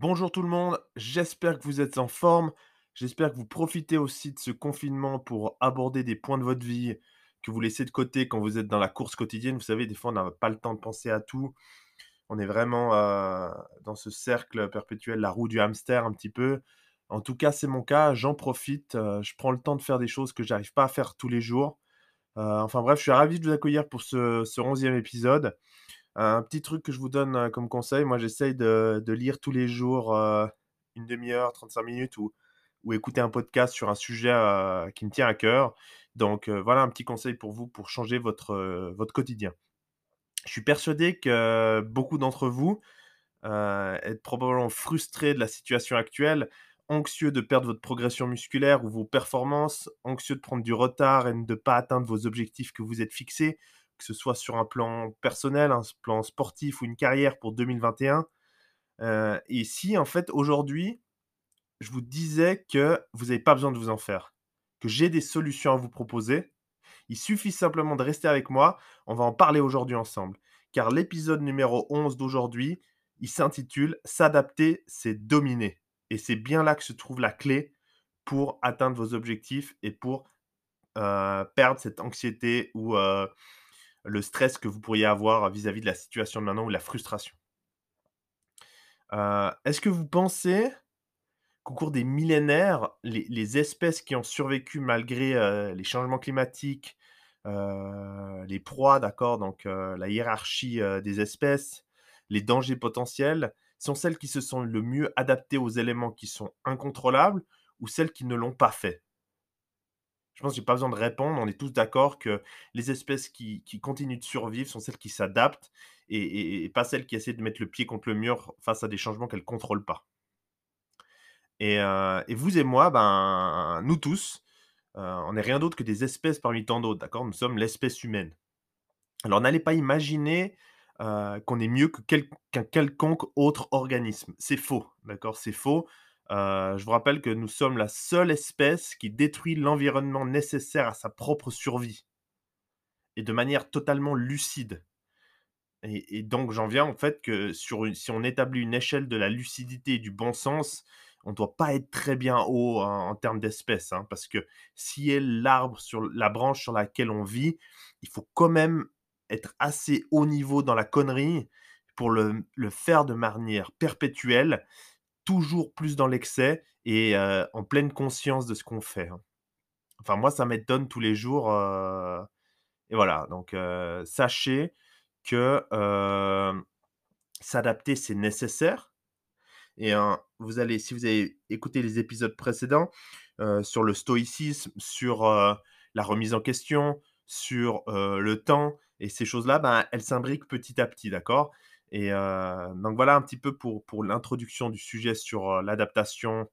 Bonjour tout le monde, j'espère que vous êtes en forme. J'espère que vous profitez aussi de ce confinement pour aborder des points de votre vie que vous laissez de côté quand vous êtes dans la course quotidienne. Vous savez, des fois, on n'a pas le temps de penser à tout. On est vraiment euh, dans ce cercle perpétuel, la roue du hamster un petit peu. En tout cas, c'est mon cas. J'en profite. euh, je prends le temps de faire des choses que j'arrive pas à faire tous les jours. Euh, enfin bref, je suis ravi de vous accueillir pour ce, ce 11e épisode. Un petit truc que je vous donne comme conseil, moi j'essaye de, lire tous les jours une demi-heure, 35 minutes ou, ou écouter un podcast sur un sujet qui me tient à cœur. Donc voilà un petit conseil pour vous pour changer votre, votre quotidien. Je suis persuadé que beaucoup d'entre vous êtes probablement frustrés de la situation actuelle, anxieux de perdre votre progression musculaire ou vos performances, anxieux de prendre du retard et de ne pas atteindre vos objectifs que vous êtes fixés, que ce soit sur un plan personnel, un plan sportif ou une carrière pour 2021. Euh, et si en fait aujourd'hui, je vous disais que vous n'avez pas besoin de vous en faire, que j'ai des solutions à vous proposer, il suffit simplement de rester avec moi, on va en parler aujourd'hui ensemble. Car l'épisode numéro 11 d'aujourd'hui, il s'intitule S'adapter, c'est dominer. Et c'est bien là que se trouve la clé pour atteindre vos objectifs et pour euh, perdre cette anxiété ou euh, le stress que vous pourriez avoir vis-à-vis de la situation de maintenant ou la frustration? Euh, Est-ce que vous pensez qu'au cours des millénaires, les, espèces qui ont survécu malgré euh, les changements climatiques, euh, les proies, d'accord, donc la hiérarchie des espèces, les dangers potentiels, sont celles qui se sont le mieux adaptées aux éléments qui sont incontrôlables ou celles qui ne l'ont pas fait? Je pense que j'ai pas besoin de répondre, on est tous d'accord que les espèces qui, continuent de survivre sont celles qui s'adaptent et, pas celles qui essaient de mettre le pied contre le mur face à des changements qu'elles ne contrôlent pas. Et, euh, et vous et moi, ben, nous tous, euh, on n'est rien d'autre que des espèces parmi tant d'autres, d'accord? Nous sommes l'espèce humaine. Alors n'allez pas imaginer euh, qu'on est mieux que qu'un quelconque autre organisme. C'est faux, d'accord? C'est faux. Euh, je vous rappelle que nous sommes la seule espèce qui détruit l'environnement nécessaire à sa propre survie et de manière totalement lucide. Et, donc j'en viens en fait que sur si on établit une échelle de la lucidité et du bon sens, on ne doit pas être très bien haut en, en termes d'espèces, hein, parce que si est l'arbre sur la branche sur laquelle on vit, il faut quand même être assez haut niveau dans la connerie pour le, le faire de manière perpétuelle, toujours plus dans l'excès et en pleine conscience de ce qu'on fait. hein. Enfin moi ça m'étonne tous les jours. et voilà, donc sachez que s'adapter, c'est nécessaire. Et vous allez, si vous avez écouté les épisodes précédents sur le stoïcisme, sur la remise en question, sur le temps et ces choses-là, ben, elles s'imbriquent petit à petit, d'accord? Et donc voilà un petit peu pour, l'introduction du sujet sur l'adaptation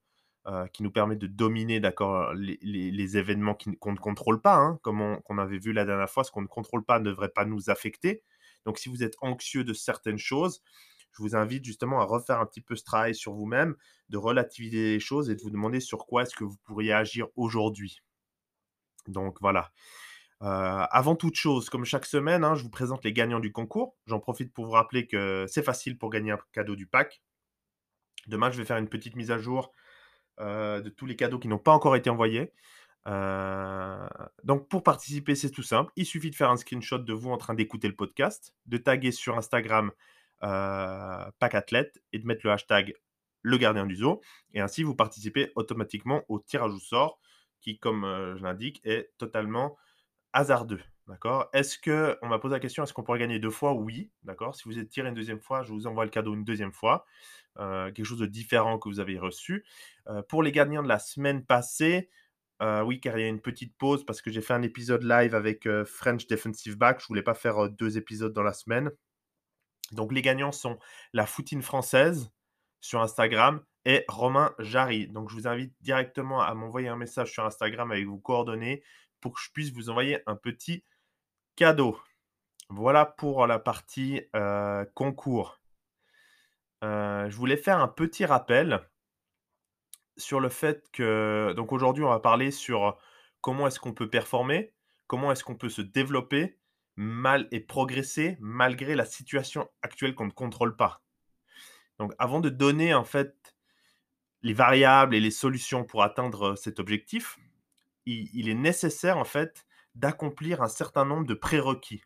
qui nous permet de dominer, d'accord, les, événements qu'on ne contrôle pas, hein, comme on, avait vu la dernière fois, ce qu'on ne contrôle pas ne devrait pas nous affecter. Donc si vous êtes anxieux de certaines choses, je vous invite justement à refaire un petit peu ce travail sur vous-même, de relativiser les choses et de vous demander sur quoi est-ce que vous pourriez agir aujourd'hui. Donc voilà. Avant toute chose, comme chaque semaine, hein, je vous présente les gagnants du concours. J'en profite pour vous rappeler que c'est facile pour gagner un cadeau du pack. Demain, je vais faire une petite mise à jour de tous les cadeaux qui n'ont pas encore été envoyés. Donc pour participer, c'est tout simple. Il suffit de faire un screenshot de vous en train d'écouter le podcast, de taguer sur Instagram Pack Athlète et de mettre le hashtag le gardien du zoo. Et ainsi, vous participez automatiquement au tirage au sort qui, comme je l'indique, est totalement hasardeux. D'accord? Est-ce que, on m'a posé la question, est-ce qu'on pourrait gagner deux fois? Oui, d'accord? Si vous êtes tiré une deuxième fois, je vous envoie le cadeau une deuxième fois. Euh, quelque chose de différent que vous avez reçu. Euh, pour les gagnants de la semaine passée, euh, oui, car il y a une petite pause parce que j'ai fait un épisode live avec French Defensive Back. Je voulais pas faire deux épisodes dans la semaine. Donc les gagnants sont la Foutine française sur Instagram et Romain Jarry. Donc je vous invite directement à m'envoyer un message sur Instagram avec vos coordonnées pour que je puisse vous envoyer un petit cadeau. Voilà pour la partie euh, concours. Euh, je voulais faire un petit rappel sur le fait que donc aujourd'hui on va parler sur comment est-ce qu'on peut performer, comment est-ce qu'on peut se développer mal et progresser malgré la situation actuelle qu'on ne contrôle pas. Donc avant de donner en fait les variables et les solutions pour atteindre cet objectif, il, est nécessaire en fait d'accomplir un certain nombre de prérequis.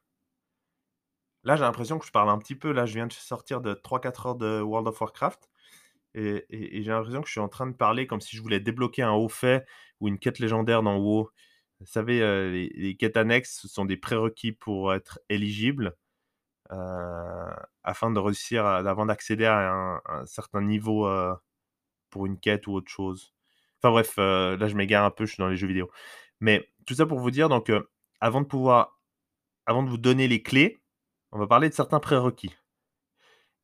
Là, j'ai l'impression que je parle un petit peu. Là, je viens de sortir de 3-4 heures de World of Warcraft. Et, j'ai l'impression que je suis en train de parler comme si je voulais débloquer un haut fait ou une quête légendaire dans WoW. Vous savez, euh, les, les quêtes annexes sont des prérequis pour être éligible euh, afin de réussir, avant d'accéder à un, un certain niveau euh, pour une quête ou autre chose. Enfin bref, euh, là je m'égare un peu, je suis dans les jeux vidéo. Mais tout ça pour vous dire, donc, euh, avant de pouvoir, avant de vous donner les clés, on va parler de certains prérequis.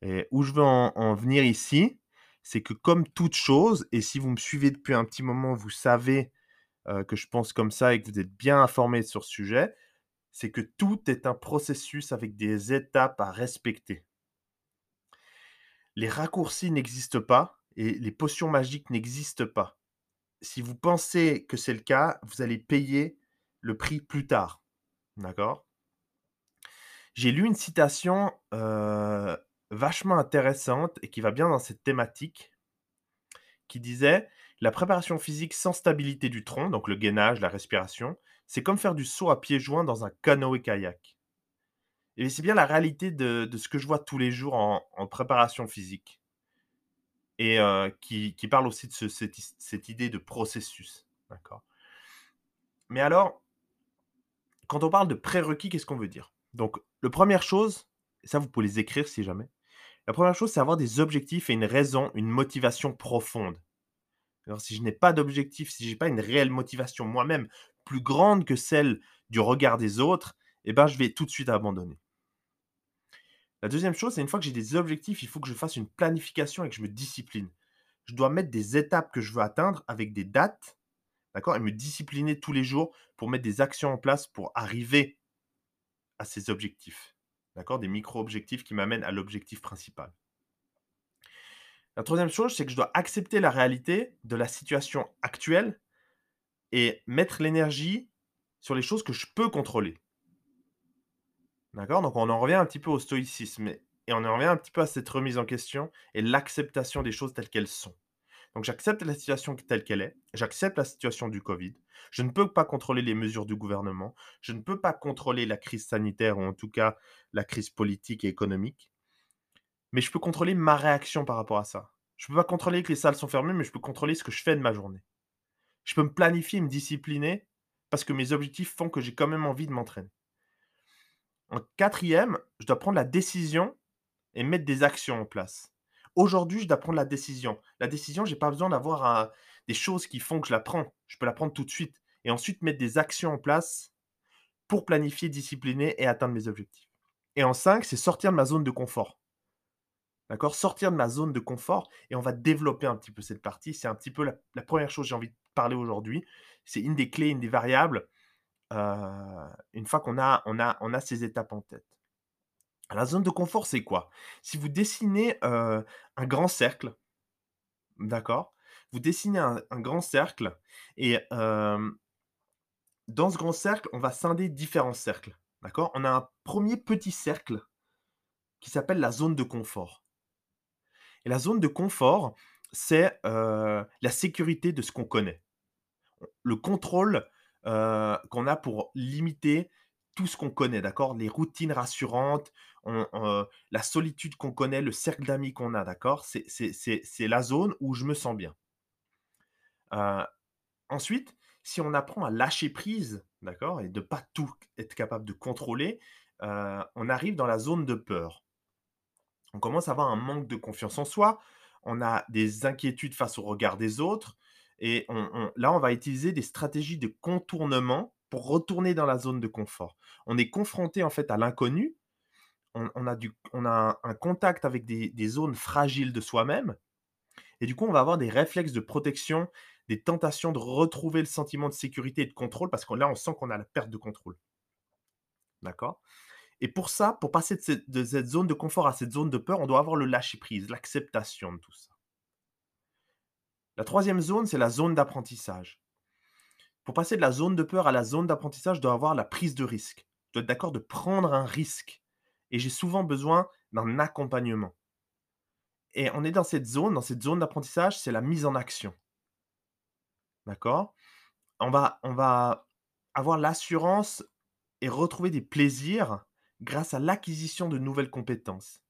Et où je veux en, en venir ici, c'est que comme toute chose, et si vous me suivez depuis un petit moment, vous savez euh, que je pense comme ça et que vous êtes bien informé sur ce sujet, c'est que tout est un processus avec des étapes à respecter. Les raccourcis n'existent pas et les potions magiques n'existent pas. Si vous pensez que c'est le cas, vous allez payer le prix plus tard. D'accord? J'ai lu une citation vachement intéressante et qui va bien dans cette thématique, qui disait La préparation physique sans stabilité du tronc, donc le gainage, la respiration, c'est comme faire du saut à pieds joints dans un canoë-kayak. Et c'est bien la réalité de, ce que je vois tous les jours en préparation physique. Et qui, qui parle aussi de ce- cette, cette idée de processus. D'accord? Mais alors, quand on parle de prérequis, qu'est-ce qu'on veut dire? Donc, la première chose, et ça vous pouvez les écrire si jamais, la première chose, c'est avoir des objectifs et une raison, une motivation profonde. Alors, si je n'ai pas d'objectif, si je n'ai pas une réelle motivation moi-même plus grande que celle du regard des autres, eh ben, je vais tout de suite abandonner. La deuxième chose, c'est une fois que j'ai des objectifs, il faut que je fasse une planification et que je me discipline. Je dois mettre des étapes que je veux atteindre avec des dates, d'accord, et me discipliner tous les jours pour mettre des actions en place pour arriver à ces objectifs, d'accord, des micro-objectifs qui m'amènent à l'objectif principal. La troisième chose, c'est que je dois accepter la réalité de la situation actuelle et mettre l'énergie sur les choses que je peux contrôler. D'accord? Donc on en revient un petit peu au stoïcisme et on en revient un petit peu à cette remise en question et l'acceptation des choses telles qu'elles sont. Donc j'accepte la situation telle qu'elle est, j'accepte la situation du Covid, je ne peux pas contrôler les mesures du gouvernement, je ne peux pas contrôler la crise sanitaire ou en tout cas la crise politique et économique, mais je peux contrôler ma réaction par rapport à ça. Je ne peux pas contrôler que les salles sont fermées, mais je peux contrôler ce que je fais de ma journée. Je peux me planifier, me discipliner, parce que mes objectifs font que j'ai quand même envie de m'entraîner. En quatrième, je dois prendre la décision et mettre des actions en place. Aujourd'hui, je dois prendre la décision. La décision, j'ai pas besoin d'avoir des choses qui font que je la prends. Je peux la prendre tout de suite et ensuite mettre des actions en place pour planifier, discipliner et atteindre mes objectifs. Et en 5, c'est sortir de ma zone de confort. D'accord? Sortir de ma zone de confort et on va développer un petit peu cette partie. C'est un petit peu la, la première chose que j'ai envie de parler aujourd'hui. C'est une des clés, une des variables. Euh, une fois qu'on a, on a, ces étapes en tête. La zone de confort, c'est quoi? Si vous dessinez euh, un grand cercle, d'accord? Vous dessinez un, grand cercle et euh, dans ce grand cercle, on va scinder différents cercles, d'accord? On a un premier petit cercle qui s'appelle la zone de confort. Et la zone de confort, c'est la sécurité de ce qu'on connaît. Le contrôle euh, qu'on a pour limiter tout ce qu'on connaît, d'accord? Les routines rassurantes, on- la solitude qu'on connaît, le cercle d'amis qu'on a, d'accord? C'est la zone où je me sens bien. Euh, ensuite, si on apprend à lâcher prise, d'accord, et de pas tout être capable de contrôler, euh, on arrive dans la zone de peur. On commence à avoir un manque de confiance en soi, on a des inquiétudes face au regard des autres, et on- là, on va utiliser des stratégies de contournement pour retourner dans la zone de confort. On est confronté en fait à l'inconnu, on, a, un, contact avec des, zones fragiles de soi-même, et du coup, on va avoir des réflexes de protection, des tentations de retrouver le sentiment de sécurité et de contrôle, parce que là, on sent qu'on a la perte de contrôle. D'accord? Et pour ça, pour passer de cette, zone de confort à cette zone de peur, on doit avoir le lâcher-prise, l'acceptation de tout. La troisième zone, c'est la zone d'apprentissage. Pour passer de la zone de peur à la zone d'apprentissage, je dois avoir la prise de risque. Je dois être d'accord de prendre un risque. Et j'ai souvent besoin d'un accompagnement. et on est dans cette zone, dans cette zone d'apprentissage, c'est la mise en action. D'accord? On va on va avoir l'assurance et retrouver des plaisirs grâce à l'acquisition de nouvelles compétences.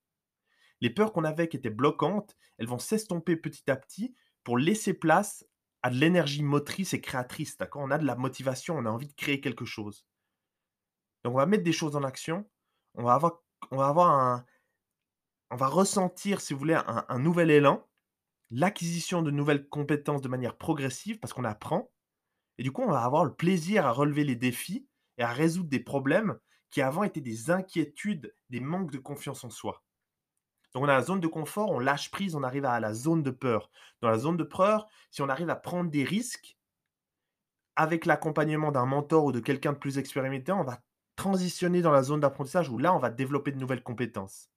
Les peurs qu'on avait qui étaient bloquantes, elles vont s'estomper petit à petit pour laisser place à de l'énergie motrice et créatrice, d'accord? On a de la motivation, on a envie de créer quelque chose. On va mettre des choses en action, on va avoir on va un ressentir, si vous voulez, un un nouvel élan, l'acquisition de nouvelles compétences de manière progressive parce qu'on apprend et du coup, on va avoir le plaisir à relever les défis et à résoudre des problèmes qui avant étaient des inquiétudes, des manques de confiance en soi. On a la zone de confort, on lâche prise, on arrive à la zone de peur. Dans la zone de peur, si on arrive à prendre des risques, avec l'accompagnement d'un mentor ou de quelqu'un de plus expérimenté, on va transitionner dans la zone d'apprentissage où là, on va développer de nouvelles compétences.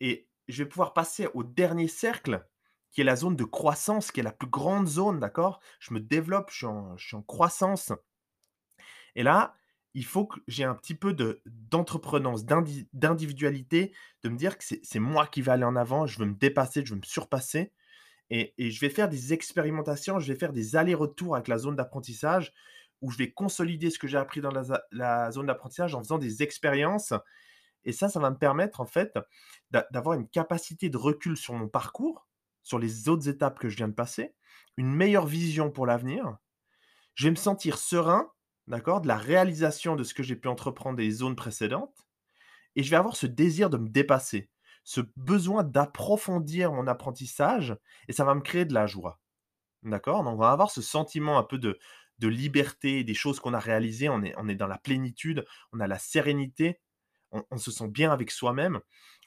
Et je vais pouvoir passer au dernier cercle, qui est la zone de croissance, qui est la plus grande zone, d'accord? Je me développe, je suis en croissance. Et là, il faut que j'ai un petit peu de d'entreprenance, d'indi d'individualité, de me dire que c'est c'est moi qui vais aller en avant, je veux me dépasser, je veux me surpasser et et je vais faire des expérimentations, je vais faire des allers-retours avec la zone d'apprentissage où je vais consolider ce que j'ai appris dans la la zone d'apprentissage en faisant des expériences et ça, ça va me permettre en fait d'a d'avoir une capacité de recul sur mon parcours, sur les autres étapes que je viens de passer, une meilleure vision pour l'avenir. Je vais me sentir serein d'accord, de la réalisation de ce que j'ai pu entreprendre des zones précédentes et je vais avoir ce désir de me dépasser, ce besoin d'approfondir mon apprentissage et ça va me créer de la joie. D'accord? Donc on va avoir ce sentiment un peu de de liberté, des choses qu'on a réalisées, on est on est dans la plénitude, on a la sérénité, on se sent bien avec soi-même,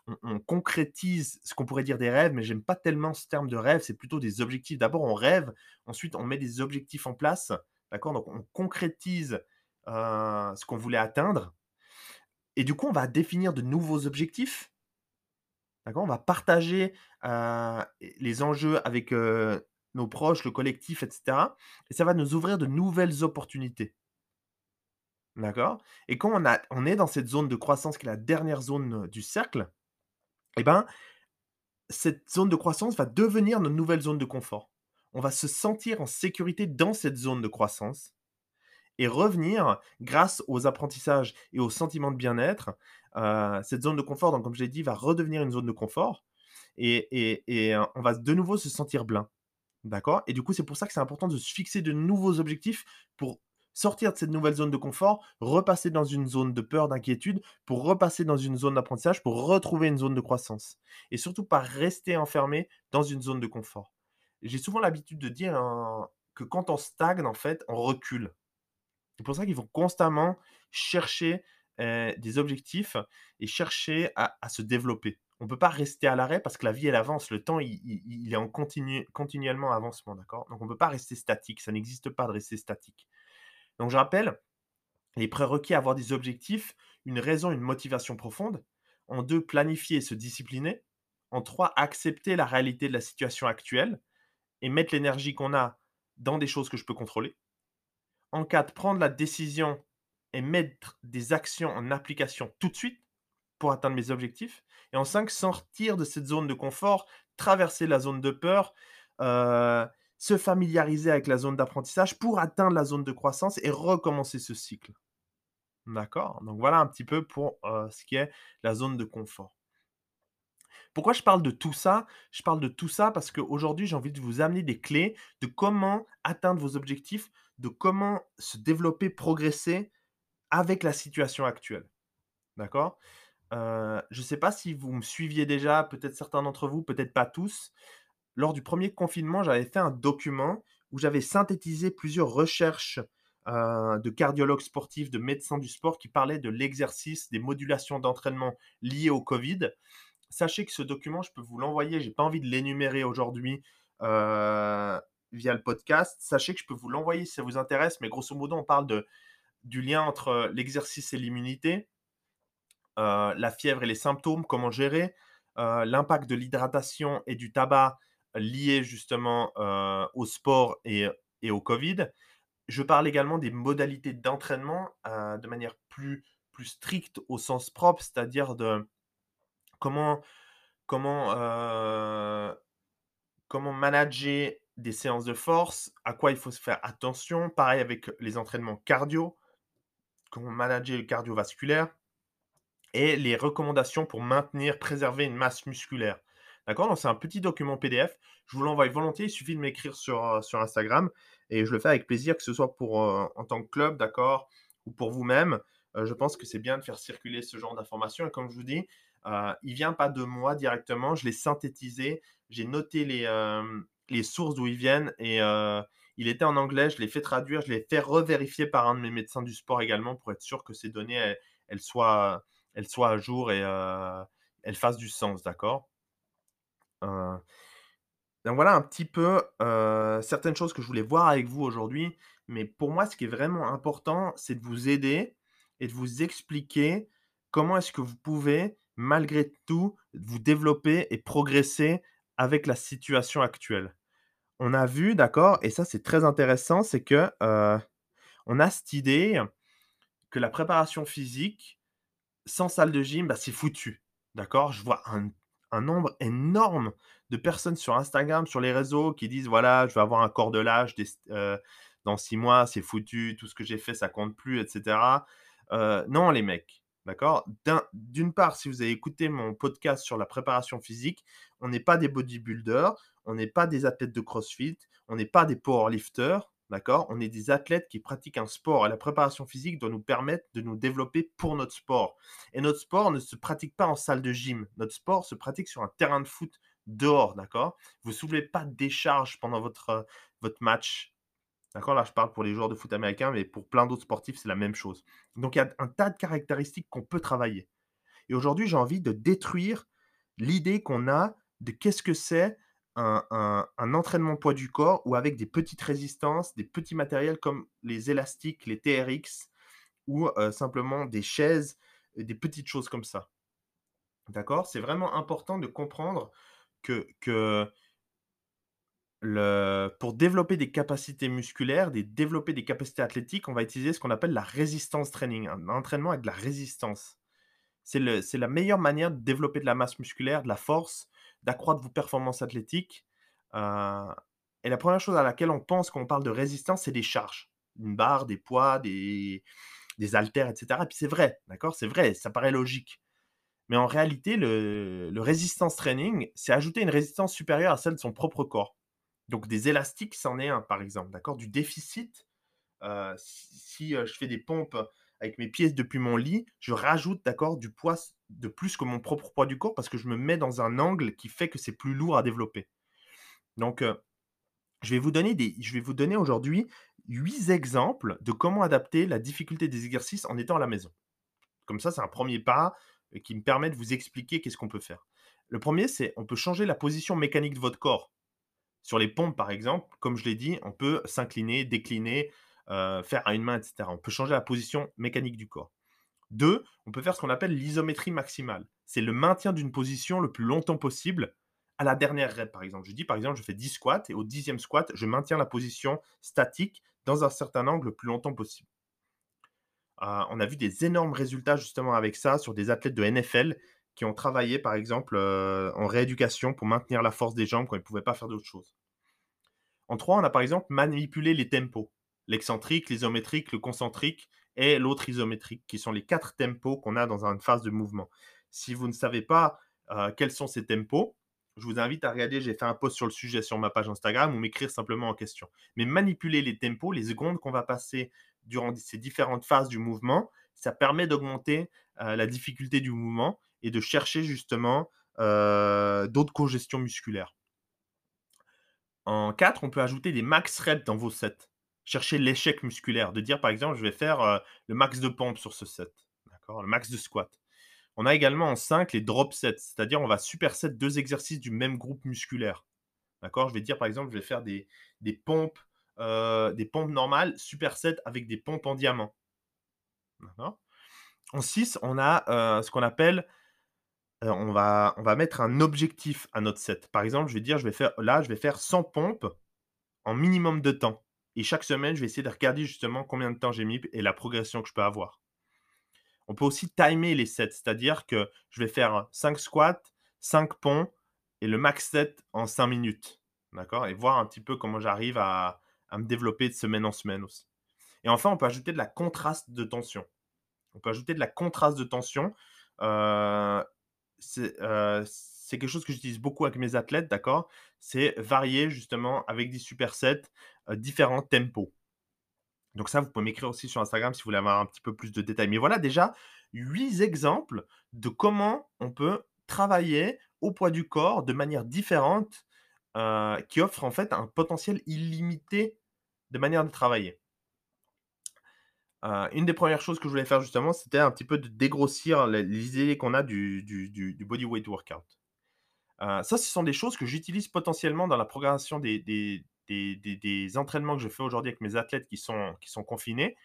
on on concrétise ce qu'on pourrait dire des rêves, mais j'aime pas tellement ce terme de rêve, c'est plutôt des objectifs. D'abord on rêve, ensuite on met des objectifs en place Donc on concrétise, ce qu'on voulait atteindre et du coup, on va définir de nouveaux objectifs. D'accord? On va partager, les enjeux avec, nos proches, le collectif et cetera et ça va nous ouvrir de nouvelles opportunités. Et quand on est dans cette zone de croissance qui est la dernière zone, du cercle et ben, cette zone de croissance va devenir notre nouvelle zone de confort. On va se sentir en sécurité dans cette zone de croissance et revenir grâce aux apprentissages et aux sentiments de bien-être, heu, cette zone de confort donc comme je l'ai dit, va redevenir une zone de confort et heu, on va de nouveau se sentir bien. D'accord? Et du coup, c'est pour ça que c'est important de se fixer de nouveaux objectifs pour sortir de cette nouvelle zone de confort, repasser dans une zone de peur, d'inquiétude, pour repasser dans une zone d'apprentissage, pour retrouver une zone de croissance et surtout pas rester enfermé dans une zone de confort. J'ai souvent l'habitude de dire, que quand on stagne, en fait, on recule. C'est pour ça qu'il faut constamment chercher, des objectifs et chercher à se développer. On ne peut pas rester à l'arrêt parce que la vie, elle avance. Le temps, il est en continu continuellement avancement, d'accord? Donc on ne peut pas rester statique, ça n'existe pas de rester statique. Donc je rappelle, les prérequis à avoir des objectifs, une raison, une motivation profonde. En 2, planifier et se discipliner. En 3, accepter la réalité de la situation actuelle et mettre l'énergie qu'on a dans des choses que je peux contrôler. En 4, prendre la décision et mettre des actions en application tout de suite pour atteindre mes objectifs. Et en 5, sortir de cette zone de confort, traverser la zone de peur, euh, se familiariser avec la zone d'apprentissage pour atteindre la zone de croissance et recommencer ce cycle. D'accord? Donc voilà un petit peu pour euh, ce qui est la zone de confort. Pourquoi je parle de tout ça? Je parle de tout ça parce qu'aujourd'hui, j'ai envie de vous amener des clés de comment atteindre vos objectifs, de comment se développer, progresser avec la situation actuelle. D'accord? Heu, je ne sais pas si vous me suiviez déjà, peut-être certains d'entre vous, peut-être pas tous. Lors du premier confinement, j'avais fait un document où j'avais synthétisé plusieurs recherches, heu, de cardiologues sportifs, de médecins du sport qui parlaient de l'exercice, des modulations d'entraînement liées au covid Sachez que ce document, je peux vous l'envoyer. J'ai pas envie de l'énumérer aujourd'hui euh, via le podcast. Sachez que je peux vous l'envoyer si ça vous intéresse. Mais grosso modo, on parle du lien entre l'exercice et l'immunité, euh, la fièvre et les symptômes, comment gérer, euh, l'impact de l'hydratation et du tabac lié justement au sport et, au Covid. Je parle également des modalités d'entraînement de manière plus stricte au sens propre, c'est-à-dire de comment heu, comment manager des séances de force, à quoi il faut faire attention. Pareil avec les entraînements cardio, comment manager le cardiovasculaire et les recommandations pour maintenir, préserver une masse musculaire. D'accord? Donc c'est un petit document PDF. Je vous l'envoie volontiers. Il suffit de m'écrire sur, heu, sur Instagram et je le fais avec plaisir, que ce soit pour, heu, en tant que club, d'accord? Ou pour vous-même. Je pense que c'est bien de faire circuler ce genre d'informations et comme je vous dis, heu, il vient pas de moi directement. Je l'ai synthétisé. J'ai noté les, hem, les sources d'où ils viennent et heu, il était en anglais. Je l'ai fait traduire. Je l'ai fait revérifier par un de mes médecins du sport également pour être sûr que ces données, elles soient, elles soient à jour et heu, elles fassent du sens, d'accord? Donc voilà un petit peu, certaines choses que je voulais voir avec vous aujourd'hui. Mais pour moi, ce qui est vraiment important, c'est de vous aider et de vous expliquer comment est-ce que vous pouvez, malgré tout, vous développer et progresser avec la situation actuelle. On a vu, d'accord, et ça c'est très intéressant, c'est que, heu, on a cette idée que la préparation physique, sans salle de gym, bah, c'est foutu. D'accord? Je vois un nombre énorme de personnes sur Instagram, sur les réseaux qui disent: «Voilà, je vais avoir un corps de l'âge heu, dans 6 mois, c'est foutu, tout ce que j'ai fait, ça compte plus» et cetera. Heu, non les mecs, d'accord? D'un d'une part, si vous avez écouté mon podcast sur la préparation physique, on n'est pas des bodybuilders, on n'est pas des athlètes de CrossFit, on n'est pas des powerlifters, d'accord? On est des athlètes qui pratiquent un sport et la préparation physique doit nous permettre de nous développer pour notre sport. Et notre sport ne se pratique pas en salle de gym. Notre sport se pratique sur un terrain de foot dehors, d'accord? Vous soulevez pas de décharge pendant votre, heu, votre match. D'accord? Là, je parle pour les joueurs de foot américains, mais pour plein d'autres sportifs, c'est la même chose. Donc il y a un tas de caractéristiques qu'on peut travailler. Et aujourd'hui, j'ai envie de détruire l'idée qu'on a de qu'est-ce que c'est un entraînement poids du corps ou avec des petites résistances, des petits matériels comme les élastiques, les TRX ou heu, simplement des chaises des petites choses comme ça. D'accord? C'est vraiment important de comprendre que que pour développer des capacités musculaires, des développer des capacités athlétiques, on va utiliser ce qu'on appelle la resistance training, un entraînement avec de la résistance. C'est la meilleure manière de développer de la masse musculaire, de la force, d'accroître vos performances athlétiques, heu et la première chose à laquelle on pense quand on parle de résistance, c'est des charges. Une barre, des poids, des des haltères et cetera et puis c'est vrai, d'accord? C'est vrai, ça paraît logique. Mais en réalité, le resistance training, c'est ajouter une résistance supérieure à celle de son propre corps. Donc des élastiques, c'en est un, par exemple, d'accord? Du déficit, heu, si heu, je fais des pompes avec mes pieds depuis mon lit, je rajoute, d'accord, du poids de plus que mon propre poids du corps parce que je me mets dans un angle qui fait que c'est plus lourd à développer. Donc, heu, je vais vous donner aujourd'hui 8 exemples de comment adapter la difficulté des exercices en étant à la maison. Comme ça, c'est un premier pas, qui me permet de vous expliquer qu'est-ce qu'on peut faire. Le premier, c'est on peut changer la position mécanique de votre corps. Sur les pompes, par exemple, comme je l'ai dit, on peut s'incliner, décliner, heu, faire à une main et cetera. On peut changer la position mécanique du corps. 2, on peut faire ce qu'on appelle l'isométrie maximale. C'est le maintien d'une position le plus longtemps possible à la dernière rep, par exemple. Je dis, par exemple, je fais 10 squats et au 10e squat, je maintiens la position statique dans un certain angle le plus longtemps possible. Heu, on a vu des énormes résultats justement avec ça sur des athlètes de NFL qui ont travaillé, par exemple, heu, en rééducation pour maintenir la force des jambes quand ils ne pouvaient pas faire d'autre chose. En 3, on a par exemple manipulé les tempos, l'excentrique, l'isométrique, le concentrique et l'autre isométrique, qui sont les 4 tempos qu'on a dans une phase de mouvement. Si vous ne savez pas, heu, quels sont ces tempos, je vous invite à regarder, j'ai fait un post sur le sujet sur ma page Instagram ou m'écrire simplement en question. Mais manipuler les tempos, les secondes qu'on va passer durant ces différentes phases du mouvement, ça permet d'augmenter, heu, la difficulté du mouvement et de chercher justement, d'autres congestions musculaires. En 4, on peut ajouter des max reps dans vos sets. Chercher l'échec musculaire, de dire par exemple: «Je vais faire, le max de pompes sur ce set», d'accord? Le max de squat. On a également en 5 les drop sets, c'est-à-dire on va superset 2 exercices du même groupe musculaire. D'accord? Je vais dire par exemple, je vais faire des des pompes, des pompes normales superset avec des pompes en diamant. En 6, on a, ce qu'on appelle Heu, on va mettre un objectif à notre set. Par exemple, je vais dire, je vais faire là, je vais faire 100 pompes en minimum de temps et chaque semaine, je vais essayer de regarder justement combien de temps j'ai mis et la progression que je peux avoir. On peut aussi timer les sets, c'est-à-dire que je vais faire 5 squats, 5 ponts et le max set en 5 minutes. D'accord? Et voir un petit peu comment j'arrive à, à me développer de semaine en semaine aussi. Et enfin, on peut ajouter de la contraste de tension. On peut ajouter de la contraste de tension. Euh, c'est quelque chose que j'utilise beaucoup avec mes athlètes, d'accord? C'est varier justement avec des supersets différents tempos. Donc ça, vous pouvez m'écrire aussi sur Instagram si vous voulez avoir un petit peu plus de détails. Mais voilà déjà huit exemples de comment on peut travailler au poids du corps de manière différente qui offre en fait un potentiel illimité de manière de travailler. Une des premières choses que je voulais faire justement, c'était un petit peu de dégrossir les, idées qu'on a du, du, du, bodyweight workout. Euh, ça, ce sont des choses que j'utilise potentiellement dans la programmation des, entraînements que je fais aujourd'hui avec mes athlètes qui sont, qui sont confinés.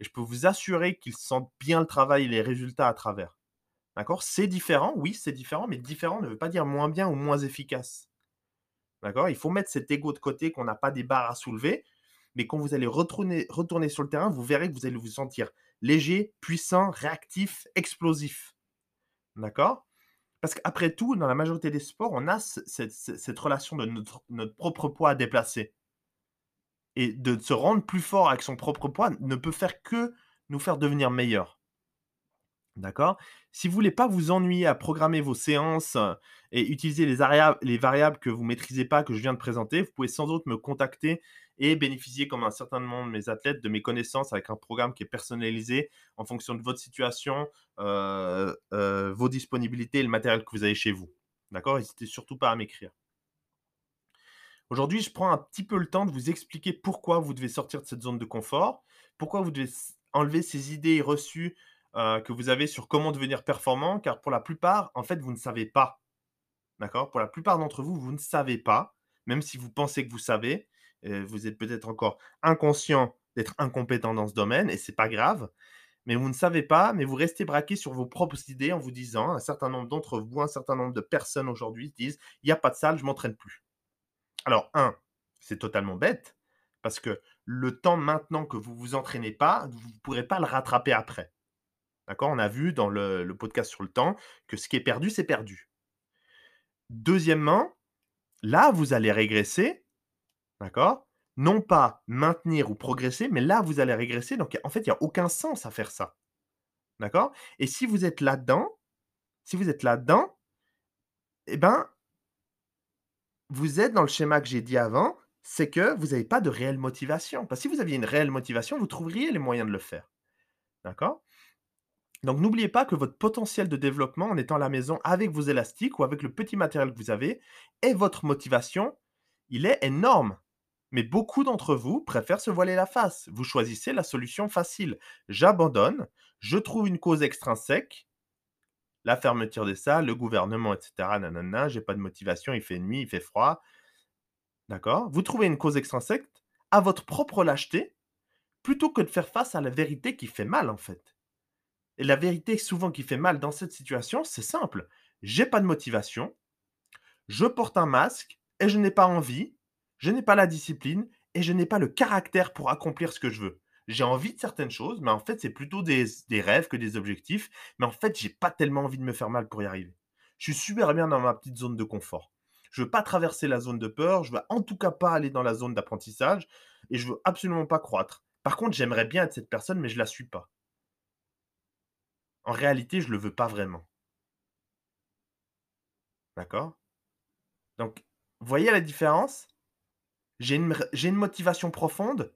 Et je peux vous assurer qu'ils sentent bien le travail et les résultats à travers. D'accord? C'est différent, oui, c'est différent, mais différent ne veut pas dire moins bien ou moins efficace. D'accord? Il faut mettre cet ego de côté qu'on n'a pas des barres à soulever mais quand vous allez retourner, sur le terrain, vous verrez que vous allez vous sentir léger, puissant, réactif, explosif. D'accord? Parce qu'après tout, dans la majorité des sports, on a cette, relation de notre, propre poids à déplacer. Et de se rendre plus fort avec son propre poids ne peut faire que nous faire devenir meilleurs. D'accord? Si vous voulez pas vous ennuyer à programmer vos séances et utiliser les, les variables que vous ne maîtrisez pas, que je viens de présenter, vous pouvez sans doute me contacter et bénéficier, comme un certain nombre de mes athlètes, de mes connaissances avec un programme qui est personnalisé en fonction de votre situation, euh, euh, vos disponibilités et le matériel que vous avez chez vous. D'accord? N'hésitez surtout pas à m'écrire. Aujourd'hui, je prends un petit peu le temps de vous expliquer pourquoi vous devez sortir de cette zone de confort, pourquoi vous devez enlever ces idées reçues euh, que vous avez sur comment devenir performant, car pour la plupart, en fait, vous ne savez pas. D'accord? Pour la plupart d'entre vous, vous ne savez pas, même si vous pensez que vous savez, vous êtes peut-être encore inconscient d'être incompétent dans ce domaine et c'est pas grave. Mais vous ne savez pas, mais vous restez braqué sur vos propres idées en vous disant, un certain nombre d'entre vous, un certain nombre de personnes aujourd'hui disent, il n'y a pas de salle, je m'entraîne plus. Alors, un, c'est totalement bête, parce que le temps maintenant que vous vous entraînez pas, vous ne pourrez pas le rattraper après. D'accord? On a vu dans le, le, podcast sur le temps que ce qui est perdu, c'est perdu. Deuxièmement, là, vous allez régresser D'accord? Non pas maintenir ou progresser, mais là, vous allez régresser. Donc, en fait, il n'y a aucun sens à faire ça. D'accord? Et si vous êtes là-dedans, si vous êtes là-dedans, eh ben, vous êtes dans le schéma que j'ai dit avant, c'est que vous n'avez pas de réelle motivation. Parce que si vous aviez une réelle motivation, vous trouveriez les moyens de le faire. D'accord? Donc n'oubliez pas que votre potentiel de développement en étant à la maison avec vos élastiques ou avec le petit matériel que vous avez et votre motivation, il est énorme. Mais beaucoup d'entre vous préfèrent se voiler la face. Vous choisissez la solution facile. J'abandonne, je trouve une cause extrinsèque, la fermeture des salles, le gouvernement, etc. Nanana, j'ai pas de motivation, il fait nuit, il fait froid. D'accord? Vous trouvez une cause extrinsèque à votre propre lâcheté plutôt que de faire face à la vérité qui fait mal en fait. Et la vérité souvent qui fait mal dans cette situation, c'est simple. J'ai pas de motivation, je porte un masque et je n'ai pas envie je n'ai pas la discipline et je n'ai pas le caractère pour accomplir ce que je veux. J'ai envie de certaines choses, mais en fait, c'est plutôt des, rêves que des objectifs. Mais en fait, j'ai pas tellement envie de me faire mal pour y arriver. Je suis super bien dans ma petite zone de confort. Je veux pas traverser la zone de peur. Je veux en tout cas pas aller dans la zone d'apprentissage. Et je veux absolument pas croître. Par contre, j'aimerais bien être cette personne, mais je la suis pas. En réalité, je le veux pas vraiment. D'accord? Donc, voyez la différence? J'ai une, motivation profonde,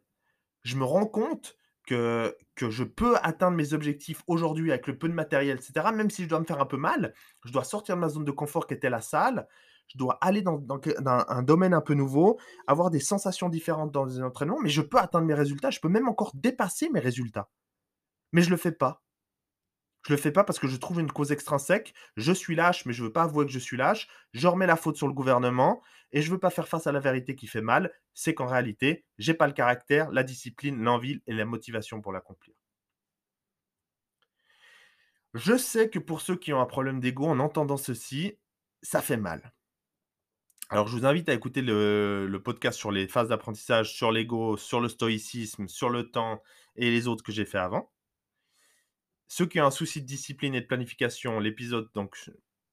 je me rends compte que, que je peux atteindre mes objectifs aujourd'hui avec le peu de matériel, etc. Même si je dois me faire un peu mal, je dois sortir de ma zone de confort qui était la salle, je dois aller dans, un domaine un peu nouveau, avoir des sensations différentes dans les entraînements, mais je peux atteindre mes résultats, je peux même encore dépasser mes résultats. Mais je ne le fais pas. Je le fais pas parce que je trouve une cause extrinsèque. Je suis lâche, mais je veux pas avouer que je suis lâche. Je remets la faute sur le gouvernement et je veux pas faire face à la vérité qui fait mal. C'est qu'en réalité, j'ai pas le caractère, la discipline, l'envie et la motivation pour l'accomplir. Je sais que pour ceux qui ont un problème d'ego, en entendant ceci, ça fait mal. Alors, je vous invite à écouter le podcast sur les phases d'apprentissage, sur l'ego, sur le stoïcisme, sur le temps et les autres que j'ai fait avant. Ceux qui ont un souci de discipline et de planification, l'épisode donc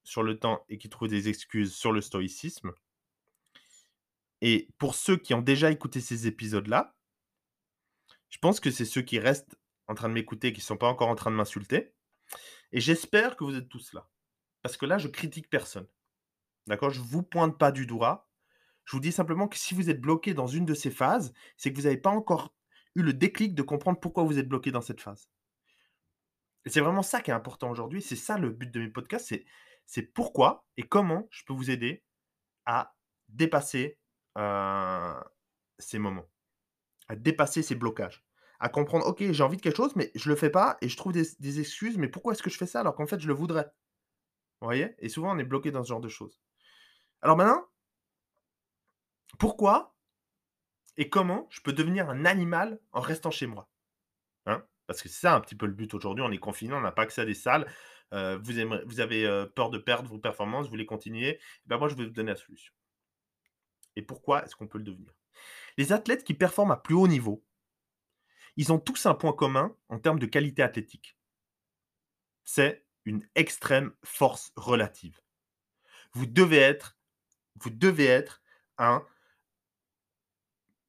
sur le temps et qui trouvent des excuses sur le stoïcisme. Et pour ceux qui ont déjà écouté ces épisodes-là, je pense que c'est ceux qui restent en train de m'écouter, qui ne sont pas encore en train de m'insulter. Et j'espère que vous êtes tous là. Parce que là, je critique personne. D'accord? Je ne vous pointe pas du doigt. Je vous dis simplement que si vous êtes bloqué dans une de ces phases, c'est que vous n'avez pas encore eu le déclic de comprendre pourquoi vous êtes bloqué dans cette phase. C'est vraiment ça qui est important aujourd'hui. C'est ça le but de mes podcasts. C'est, pourquoi et comment je peux vous aider à dépasser euh, ces moments, à dépasser ces blocages, à comprendre, ok, j'ai envie de quelque chose, mais je le fais pas et je trouve des, excuses, mais pourquoi est-ce que je fais ça alors qu'en fait je le voudrais? Vous voyez? Et souvent on est bloqué dans ce genre de choses. Alors maintenant, pourquoi et comment je peux devenir un animal en restant chez moi? Parce que c'est ça un petit peu le but aujourd'hui, on est confiné, on n'a pas accès à des salles, euh, vous, avez euh, peur de perdre vos performances, vous voulez continuer, ben moi je vais vous donner la solution. Et pourquoi est-ce qu'on peut le devenir? Les athlètes qui performent à plus haut niveau, ils ont tous un point commun en termes de qualité athlétique. C'est une extrême force relative. Vous devez être, vous devez être un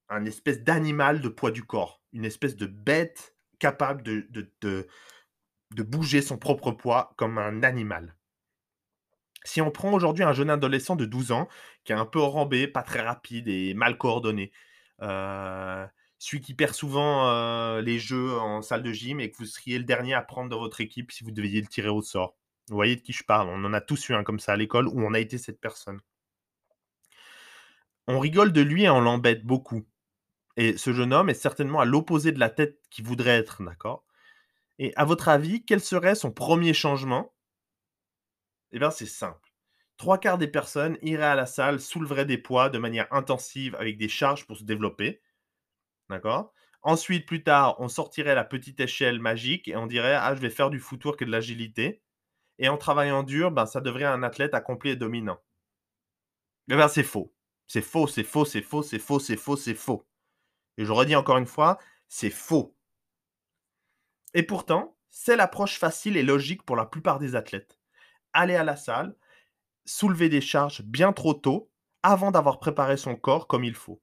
un espèce d'animal de poids du corps, une espèce de bête capable de, de, bouger son propre poids comme un animal. Si on prend aujourd'hui un jeune adolescent de 12 ans, qui est un peu enrambé, pas très rapide et mal coordonné, euh, celui qui perd souvent euh, les jeux en salle de gym et que vous seriez le dernier à prendre dans votre équipe si vous deviez le tirer au sort. Vous voyez de qui je parle On en a tous eu un comme ça à l'école où on a été cette personne. On rigole de lui et on l'embête beaucoup. Et ce jeune homme est certainement à l'opposé de la tête qu'il voudrait être, d'accord? Et à votre avis, quel serait son premier changement? Eh bien, c'est simple. Trois quarts des personnes iraient à la salle, souleveraient des poids de manière intensive avec des charges pour se développer. Ensuite, plus tard, on sortirait la petite échelle magique et on dirait Ah, je vais faire du footwork et de l'agilité. Et en travaillant dur, ben, ça devrait un athlète accompli et dominant. Eh bien, c'est faux. C'est faux, c'est faux, c'est faux, c'est faux, c'est faux, c'est faux. Et je redis encore une fois, c'est faux. Et pourtant, c'est l'approche facile et logique pour la plupart des athlètes. Aller à la salle, soulever des charges bien trop tôt avant d'avoir préparé son corps comme il faut.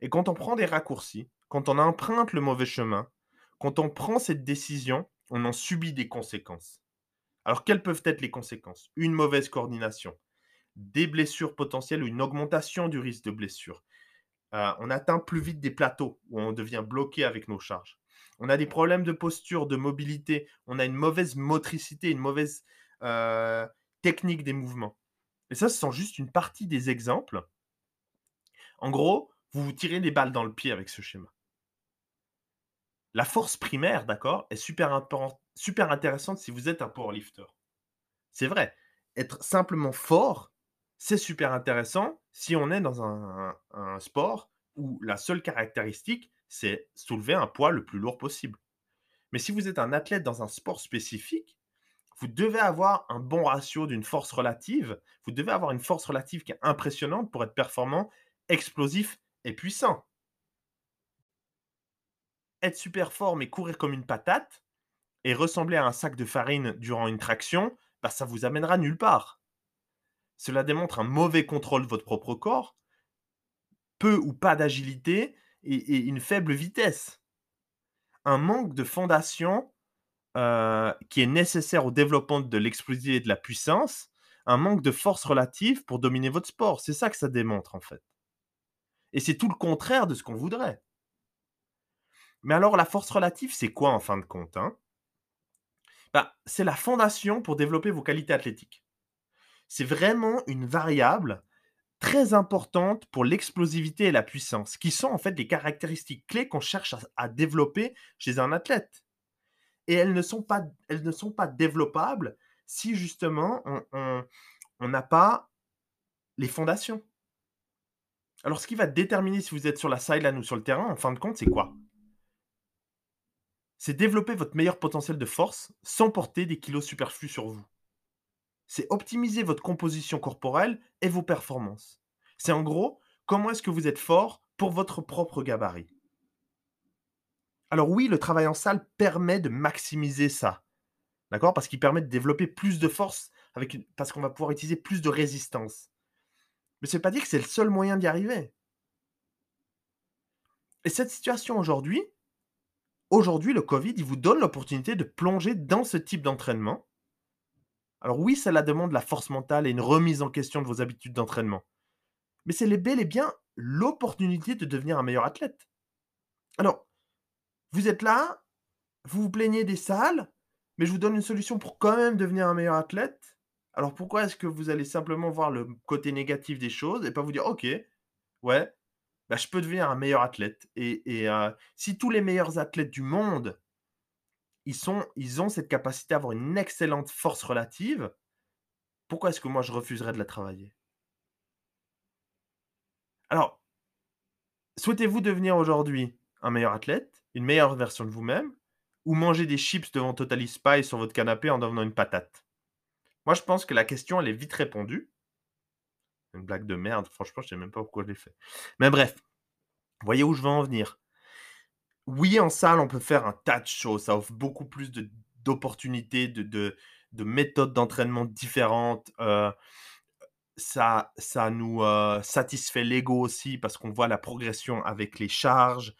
Et quand on prend des raccourcis, quand on emprunte le mauvais chemin, quand on prend cette décision, on en subit des conséquences. Alors quelles peuvent être les conséquences? Une mauvaise coordination, des blessures potentielles ou une augmentation du risque de blessure, euh, on atteint plus vite des plateaux où on devient bloqué avec nos charges. On a des problèmes de posture, de mobilité, on a une mauvaise motricité, une mauvaise euh, technique des mouvements. Et ça, ce sont juste une partie des exemples. En gros, vous vous tirez des balles dans le pied avec ce schéma. La force primaire, d'accord, est super, super intéressante si vous êtes un powerlifter. C'est vrai, être simplement fort, c'est super intéressant si on est dans un, sport où la seule caractéristique, c'est soulever un poids le plus lourd possible. Mais si vous êtes un athlète dans un sport spécifique, vous devez avoir un bon ratio d'une force relative. Vous devez avoir une force relative qui est impressionnante pour être performant, explosif et puissant. Être super fort mais courir comme une patate et ressembler à un sac de farine durant une traction, bah, ça vous amènera nulle part. Cela démontre un mauvais contrôle de votre propre corps, peu ou pas d'agilité et, une faible vitesse. Un manque de fondation euh, qui est nécessaire au développement de l'explosivité et de la puissance, un manque de force relative pour dominer votre sport. C'est ça que ça démontre en fait. Et c'est tout le contraire de ce qu'on voudrait. Mais alors la force relative, c'est quoi en fin de compte hein? Bah, C'est la fondation pour développer vos qualités athlétiques c'est vraiment une variable très importante pour l'explosivité et la puissance, qui sont en fait des caractéristiques clés qu'on cherche à, développer chez un athlète. Et elles ne sont pas, elles ne sont pas développables si justement on n'a pas les fondations. Alors ce qui va déterminer si vous êtes sur la sideline ou sur le terrain, en fin de compte, c'est quoi? C'est développer votre meilleur potentiel de force sans porter des kilos superflus sur vous c'est optimiser votre composition corporelle et vos performances. C'est en gros comment est-ce que vous êtes fort pour votre propre gabarit? Alors oui, le travail en salle permet de maximiser ça. D'accord? Parce qu'il permet de développer plus de force parce qu'on va pouvoir utiliser plus de résistance. Mais ça veut pas dire que c'est le seul moyen d'y arriver. Et cette situation aujourd'hui aujourd'hui, le covid, il vous donne l'opportunité de plonger dans ce type d'entraînement. Alors oui, cela demande la force mentale et une remise en question de vos habitudes d'entraînement. Mais c'est bel et bien l'opportunité de devenir un meilleur athlète. Alors, vous êtes là, vous vous plaignez des salles, mais je vous donne une solution pour quand même devenir un meilleur athlète. Alors pourquoi est-ce que vous allez simplement voir le côté négatif des choses et pas vous dire, ok, ouais, bah, je peux devenir un meilleur athlète. Et, euh, si tous les meilleurs athlètes du monde, ils, ont cette capacité à avoir une excellente force relative, pourquoi est-ce que moi je refuserais de la travailler? Alors, souhaitez-vous devenir aujourd'hui un meilleur athlète, une meilleure version de vous-même, ou manger des chips devant Totally Spy sur votre canapé en devenant une patate? Moi, je pense que la question, elle est vite répondue. Une blague de merde, franchement, je sais même pas pourquoi je l'ai fait. Mais bref, voyez où je veux en venir. Oui, en salle, on peut faire un tas de choses. Ça offre beaucoup plus d'opportunités, de, de, de, méthodes d'entraînement différentes. Euh, ça, ça nous euh, satisfait l'ego aussi parce qu'on voit la progression avec les charges.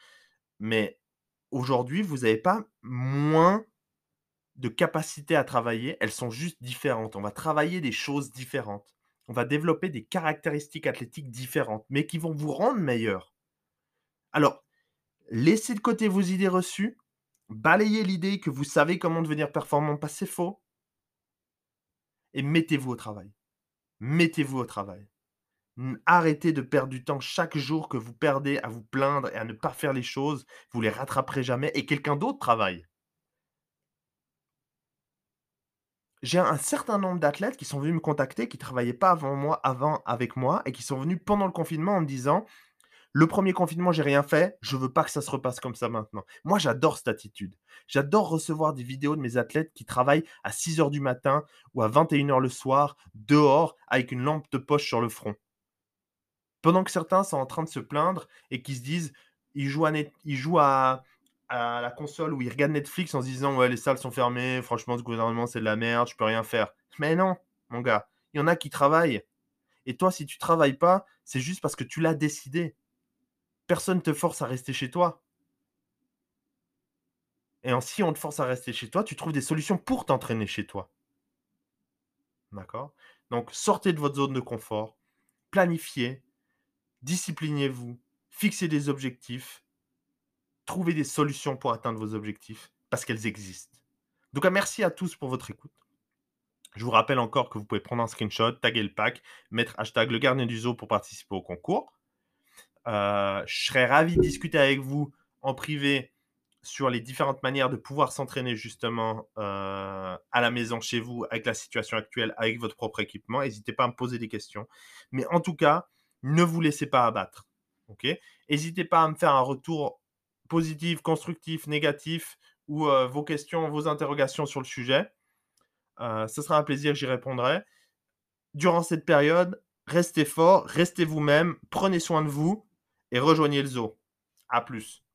Mais aujourd'hui, vous n'avez pas moins de capacité à travailler, elles sont juste différentes. On va travailler des choses différentes. On va développer des caractéristiques athlétiques différentes, mais qui vont vous rendre meilleur. Alors, laissez de côté vos idées reçues, balayez l'idée que vous savez comment devenir performant, pas c'est faux, et mettez-vous au travail. Mettez-vous au travail. Arrêtez de perdre du temps chaque jour que vous perdez à vous plaindre et à ne pas faire les choses. Vous les rattraperez jamais et quelqu'un d'autre travaille. J'ai un certain nombre d'athlètes qui sont venus me contacter, qui ne travaillaient pas avant moi, avant avec moi, et qui sont venus pendant le confinement en me disant le premier confinement, j'ai rien fait. Je veux pas que ça se repasse comme ça maintenant. Moi, j'adore cette attitude. J'adore recevoir des vidéos de mes athlètes qui travaillent à 6 h du matin ou à 21 h le soir, dehors, avec une lampe de poche sur le front. Pendant que certains sont en train de se plaindre et qui se disent, ils jouent à, la console ou ils regardent Netflix en se disant ouais les salles sont fermées, franchement ce gouvernement c'est de la merde, je peux rien faire. Mais non, mon gars, il y en a qui travaillent. Et toi, si tu travailles pas, c'est juste parce que tu l'as décidé. Personne ne te force à rester chez toi. Et si on te force à rester chez toi, tu trouves des solutions pour t'entraîner chez toi. D'accord? Donc sortez de votre zone de confort, planifiez, disciplinez-vous, fixez des objectifs, trouvez des solutions pour atteindre vos objectifs, parce qu'elles existent. Donc, merci à tous pour votre écoute. Je vous rappelle encore que vous pouvez prendre un screenshot, taguer le pack, mettre hashtag le gardien du zoo pour participer au concours. Euh, je serais ravi de discuter avec vous en privé sur les différentes manières de pouvoir s'entraîner justement euh, à la maison chez vous avec la situation actuelle, avec votre propre équipement. N'hésitez pas à me poser des questions. Mais en tout cas, ne vous laissez pas abattre. N'hésitez pas à me faire un retour positif, constructif, négatif ou euh, vos questions, vos interrogations sur le sujet. Ce sera un plaisir, j'y répondrai. Durant cette période, restez fort, restez vous-même, prenez soin de vous et rejoignez le zoo. À plus.